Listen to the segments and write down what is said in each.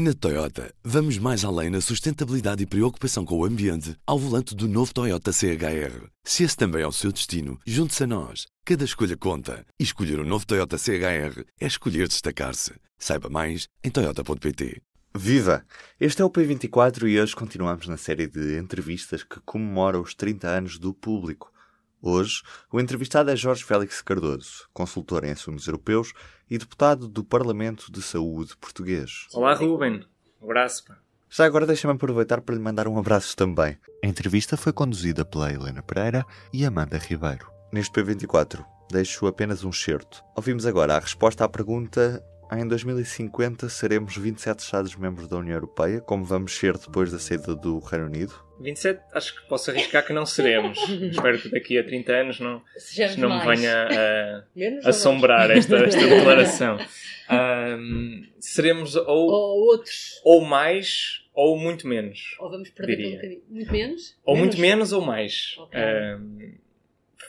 Na Toyota, vamos mais além na sustentabilidade e preocupação com o ambiente ao volante do novo Toyota CHR. Se esse também é o seu destino, junte-se a nós. Cada escolha conta. E escolher o um novo Toyota CHR é escolher destacar-se. Saiba mais em Toyota.pt. Viva! Este é o P24 e hoje continuamos na série de entrevistas que comemora os 30 anos do público. Hoje, o entrevistado é Jorge Félix Cardoso, consultor em assuntos europeus e deputado do Parlamento de Saúde português. Olá, Ruben. Um abraço. Já agora deixa-me aproveitar para lhe mandar um abraço também. A entrevista foi conduzida pela Helena Pereira e Amanda Ribeiro. Neste P24, deixo apenas um certo. Ouvimos agora a resposta à pergunta em 2050 seremos 27 Estados-membros da União Europeia, como vamos ser depois da saída do Reino Unido? 27, acho que posso arriscar que não seremos. Espero que daqui a 30 anos não, não me venha a assombrar esta, esta declaração. Um, seremos ou, ou outros. Ou mais ou muito menos. Ou vamos perder diria. um bocadinho. Muito menos? Ou menos? muito menos ou mais. Okay. Um,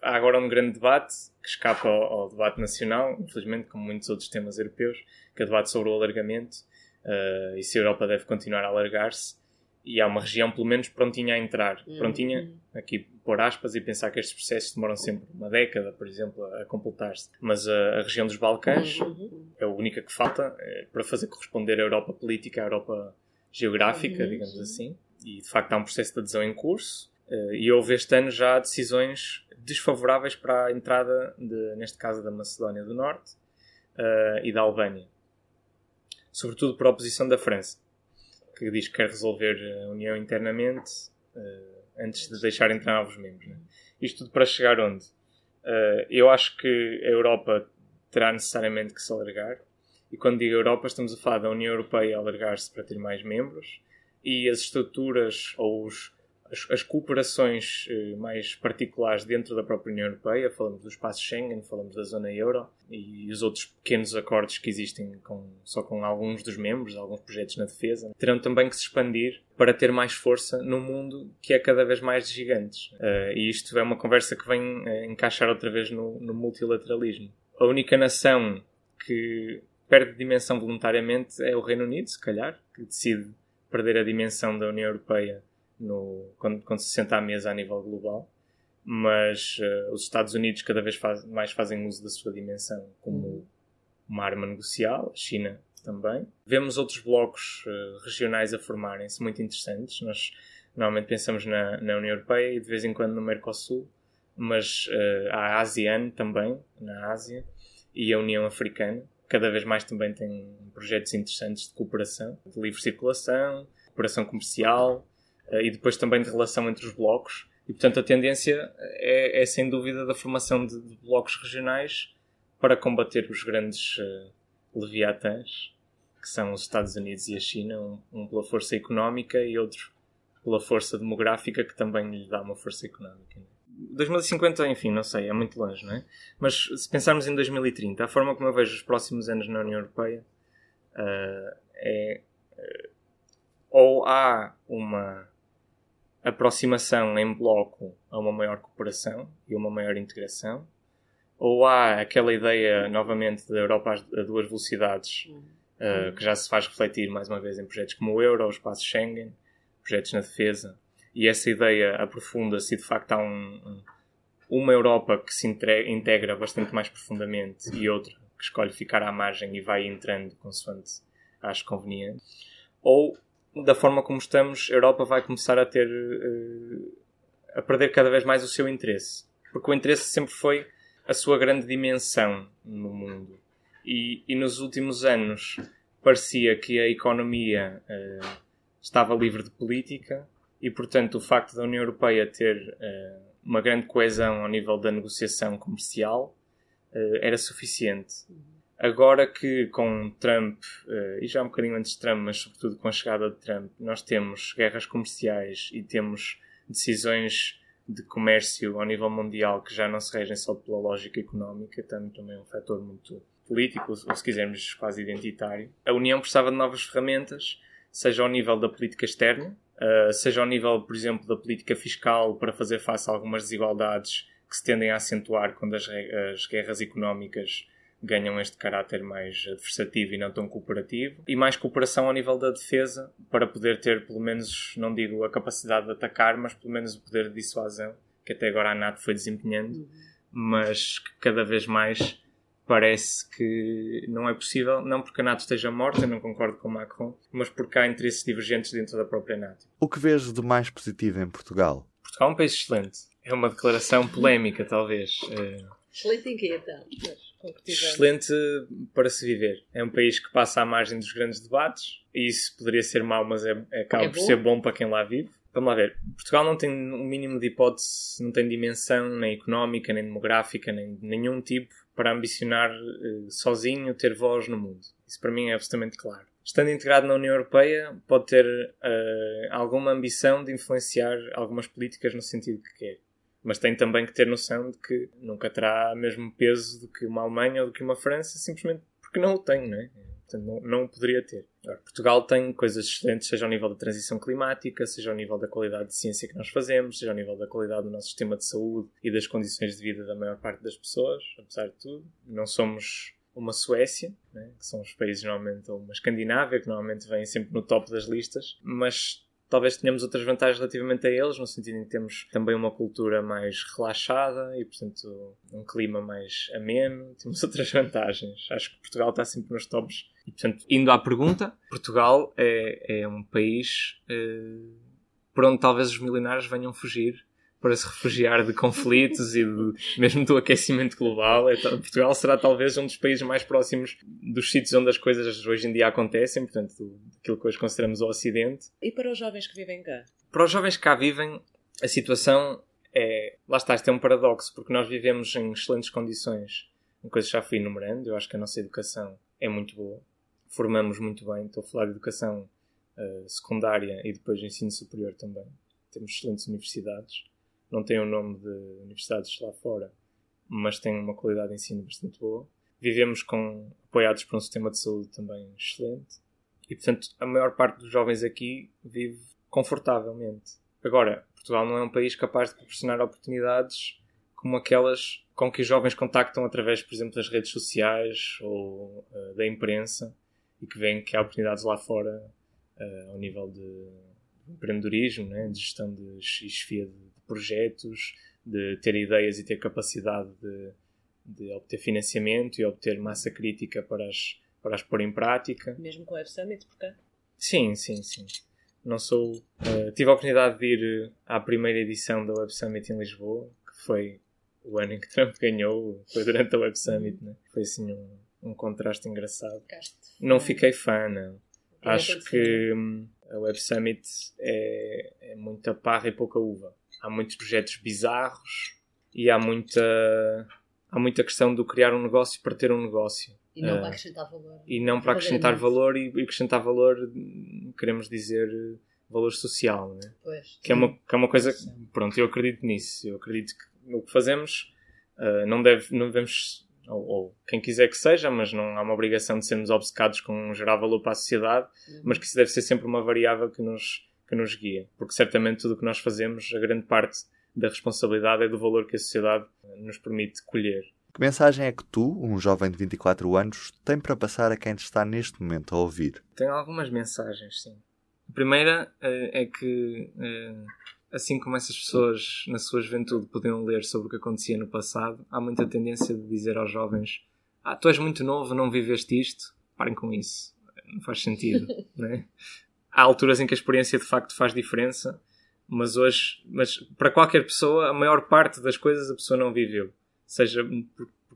há agora um grande debate que escapa ao, ao, debate nacional, infelizmente, como muitos outros temas europeus, que é o debate sobre o alargamento uh, e se a Europa deve continuar a alargar-se. E há uma região, pelo menos, prontinha a entrar. Uhum. Prontinha, aqui por aspas, e pensar que estes processos demoram sempre uma década, por exemplo, a, completar-se. Mas a, a, região dos Balcãs uhum. é a única que falta é, para fazer corresponder a Europa política à Europa geográfica, uhum. digamos assim. E de facto há um processo de adesão em curso. Uh, e houve este ano já decisões desfavoráveis para a entrada, de, neste caso, da Macedónia do Norte uh, e da Albânia. Sobretudo por oposição da França, que diz que quer resolver a União internamente uh, antes de deixar entrar novos membros. Né? Isto tudo para chegar onde? Uh, eu acho que a Europa terá necessariamente que se alargar. E quando digo Europa, estamos a falar da União Europeia alargar-se para ter mais membros e as estruturas ou os as, as cooperações eh, mais particulares dentro da própria União Europeia, falamos do espaço Schengen, falamos da zona euro e os outros pequenos acordos que existem com, só com alguns dos membros, alguns projetos na defesa, terão também que se expandir para ter mais força no mundo que é cada vez mais gigantes. Uh, e isto é uma conversa que vem uh, encaixar outra vez no, no multilateralismo. A única nação que perde dimensão voluntariamente é o Reino Unido, se calhar, que decide perder a dimensão da União Europeia no, quando, quando, se senta à mesa a nível global, mas uh, os Estados Unidos cada vez faz, mais fazem uso da sua dimensão como uhum. uma arma negocial, a China também. Vemos outros blocos uh, regionais a formarem-se muito interessantes. Nós normalmente pensamos na, na, União Europeia e de vez em quando no Mercosul, mas uh, a ASEAN também, na Ásia, e a União Africana. Cada vez mais também tem projetos interessantes de cooperação, de livre circulação, cooperação comercial, e depois também de relação entre os blocos. E, portanto, a tendência é, é sem dúvida da formação de, de, blocos regionais para combater os grandes uh, leviatãs, que são os Estados Unidos e a China, um, um, pela força económica e outro pela força demográfica, que também lhe dá uma força económica. 2050, enfim, não sei, é muito longe, não é? Mas se pensarmos em 2030, a forma como eu vejo os próximos anos na União Europeia uh, é. Uh, ou há uma aproximação em bloco a uma maior cooperação e uma maior integração? Ou há aquela ideia, novamente, da Europa a duas velocidades, uh, que já se faz refletir mais uma vez em projetos como o Euro, o Espaço Schengen, projetos na defesa, e essa ideia aprofunda-se e de facto há um, um, uma Europa que se integra bastante mais profundamente e outra que escolhe ficar à margem e vai entrando consoante acho conveniente. Ou da forma como estamos, a Europa vai começar a ter. Uh, a perder cada vez mais o seu interesse. Porque o interesse sempre foi a sua grande dimensão no mundo. E, e nos últimos anos parecia que a economia uh, estava livre de política e, portanto, o facto da União Europeia ter uh, uma grande coesão ao nível da negociação comercial era suficiente. Agora que com Trump, uh, e já um bocadinho antes de Trump, mas sobretudo com a chegada de Trump, nós temos guerras comerciais e temos decisões de comércio ao nível mundial que já não se regem só pela lógica económica, também é um fator muito político, ou se quisermos quase identitário. A União precisava de novas ferramentas, seja ao nível da política externa, uh, seja ao nível, por exemplo, da política fiscal para fazer face a algumas desigualdades que se tendem a acentuar quando as, as guerras económicas ganham este caráter mais adversativo e não tão cooperativo, e mais cooperação ao nível da defesa, para poder ter, pelo menos, não digo a capacidade de atacar, mas pelo menos o poder de dissuasão, que até agora a NATO foi desempenhando, uhum. mas que cada vez mais parece que não é possível, não porque a NATO esteja morta, eu não concordo com Macron, mas porque há interesses divergentes dentro da própria NATO. O que vês de mais positivo em Portugal? Portugal é um país excelente. É uma declaração polémica, talvez. Eh, excelente em quê, então? Excelente para se viver. É um país que passa à margem dos grandes debates, e isso poderia ser mau, mas é, é acaba é por ser bom para quem lá vive. Vamos lá ver. Portugal não tem um mínimo de hipótese, não tem dimensão nem económica, nem demográfica, nem nenhum tipo para ambicionar uh, sozinho ter voz no mundo. Isso para mim é absolutamente claro. Estando integrado na União Europeia, pode ter uh, alguma ambição de influenciar algumas políticas no sentido que quer. Mas tem também que ter noção de que nunca terá o mesmo peso do que uma Alemanha ou do que uma França, simplesmente porque não o tem, não é? Portanto, não, não poderia ter. Portugal tem coisas excelentes, seja ao nível da transição climática, seja ao nível da qualidade de ciência que nós fazemos, seja ao nível da qualidade do nosso sistema de saúde e das condições de vida da maior parte das pessoas, apesar de tudo. Não somos uma Suécia, né, que são os países normalmente, ou uma Escandinávia, que normalmente vêm sempre no top das listas, mas talvez tenhamos outras vantagens relativamente a eles, no sentido em que temos também uma cultura mais relaxada e, portanto, um clima mais ameno. Temos outras vantagens. Acho que Portugal está sempre nos tops. E, portanto, indo à pergunta, Portugal é, é um país eh, por onde talvez os milionários venham fugir para se refugiar de conflitos e de, mesmo do aquecimento global. Então, Portugal será talvez um dos países mais próximos dos sítios onde as coisas hoje em dia acontecem, portanto, aquilo que hoje consideramos o Ocidente. E para os jovens que vivem cá? Para os jovens que cá vivem, a situação é. Lá está, isto é um paradoxo, porque nós vivemos em excelentes condições, uma coisa que já fui enumerando. Eu acho que a nossa educação é muito boa, formamos muito bem. Estou a falar de educação uh, secundária e depois de ensino superior também. Temos excelentes universidades não tem o nome de universidades lá fora, mas tem uma qualidade de ensino bastante boa. Vivemos com, apoiados por um sistema de saúde também excelente. E, portanto, a maior parte dos jovens aqui vive confortavelmente. Agora, Portugal não é um país capaz de proporcionar oportunidades como aquelas com que os jovens contactam através, por exemplo, das redes sociais ou uh, da imprensa e que veem que há oportunidades lá fora uh, ao nível de empreendedorismo, né, de gestão de chefia de projetos, de ter ideias e ter capacidade de, de obter financiamento e obter massa crítica para as, para as pôr em prática. Mesmo com o Web Summit, por cá? Sim, sim, sim. Não sou. Uh, tive a oportunidade de ir eh, à primeira edição da Web Summit em Lisboa, que foi o ano em que Trump ganhou, foi durante a Web Summit, né? Foi assim um, um contraste engraçado. Não fiquei fã, não. Acho que hum, a Web Summit é, é muita parra e pouca uva há muitos projetos bizarros e há muita, há muita questão do criar um negócio para ter um negócio. E não uh, para acrescentar valor. E não para acrescentar valor e, e, acrescentar valor, queremos dizer, valor social, né? Pois, que, é uma, que é uma coisa. Pronto, eu acredito nisso. Eu acredito que o que fazemos uh, não, deve, não devemos. Ou, ou, quem quiser que seja, mas não há uma obrigação de sermos obcecados com gerar valor para a sociedade, uhum. mas que isso deve ser sempre uma variável que nos que nos guia, porque certamente tudo o que nós fazemos, a grande parte da responsabilidade é do valor que a sociedade nos permite colher. Que mensagem é que tu, um jovem de 24 anos, tem para passar a quem te está neste momento a ouvir? Tenho algumas mensagens, sim. A primeira eh, é que, eh, assim como essas pessoas na sua juventude podiam ler sobre o que acontecia no passado, há muita tendência de dizer aos jovens: Ah, tu és muito novo, não viveste isto. Parem com isso. Não faz sentido. né? Há alturas em que a experiência de facto faz diferença, mas hoje, mas para qualquer pessoa, a maior parte das coisas a pessoa não viveu. Seja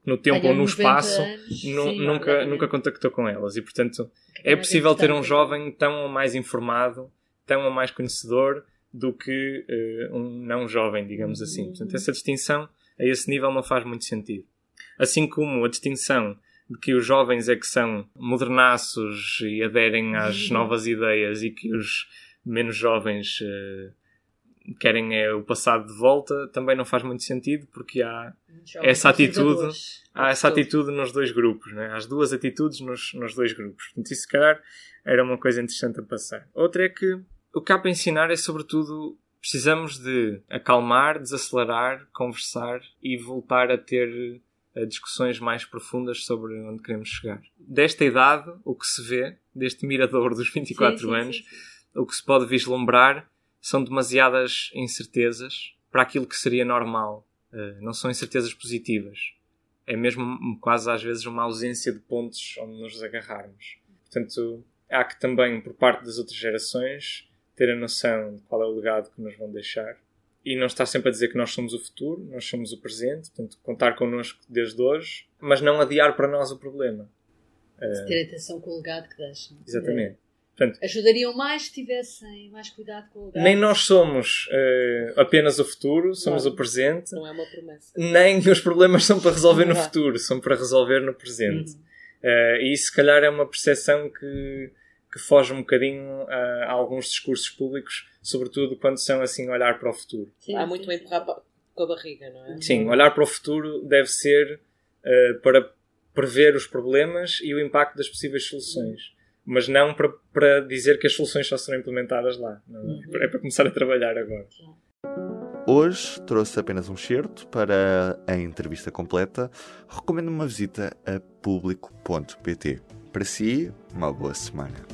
no tempo ou no espaço, anos, sim, nunca, nunca contactou com elas. E portanto, é, é possível ter um jovem tão mais informado, tão mais conhecedor do que uh, um não jovem, digamos assim. Portanto, essa distinção a esse nível não faz muito sentido. Assim como a distinção de que os jovens é que são modernaços e aderem às uhum. novas ideias e que os menos jovens uh, querem é o passado de volta, também não faz muito sentido porque há essa atitude, há essa atitude nos dois grupos, né? há as duas atitudes nos, nos dois grupos. Portanto, isso se calhar era uma coisa interessante a passar. Outra é que o que há para ensinar é sobretudo precisamos de acalmar, desacelerar, conversar e voltar a ter discussões mais profundas sobre onde queremos chegar. Desta idade, o que se vê, deste mirador dos 24 sim, sim, anos, sim, o que se pode vislumbrar são demasiadas incertezas para aquilo que seria normal. Uh, não são incertezas positivas. É mesmo quase às vezes uma ausência de pontos onde nos agarrarmos. Portanto, há que também, por parte das outras gerações, ter a noção de qual é o legado que nos vão deixar e não estar sempre a dizer que nós somos o futuro, nós somos o presente, portanto, contar connosco desde hoje, mas não adiar para nós o problema. Uh, ter atenção com o legado que deixam. Exatamente. Portanto, Ajudariam mais se tivessem mais cuidado com o legado. Nem nós somos uh, apenas o futuro, somos o presente. Não é uma promessa. Nem os problemas são para resolver no futuro, são para resolver no presente. Uhum. Uh, e isso, se calhar, é uma percepção que que foge um bocadinho a, a, alguns discursos públicos, sobretudo quando são assim olhar para o futuro. Sim, Há muito a empurrar com a barriga, não é? Sim, olhar para o futuro deve ser uh, para prever os problemas e o impacto das possíveis soluções. Mas não para, para dizer que as soluções só serão implementadas lá. Não, é? Uhum. é para começar a trabalhar agora. Hoje trouxe apenas um certo para a entrevista completa. Recomendo uma visita a público.pt. Para si, uma boa semana.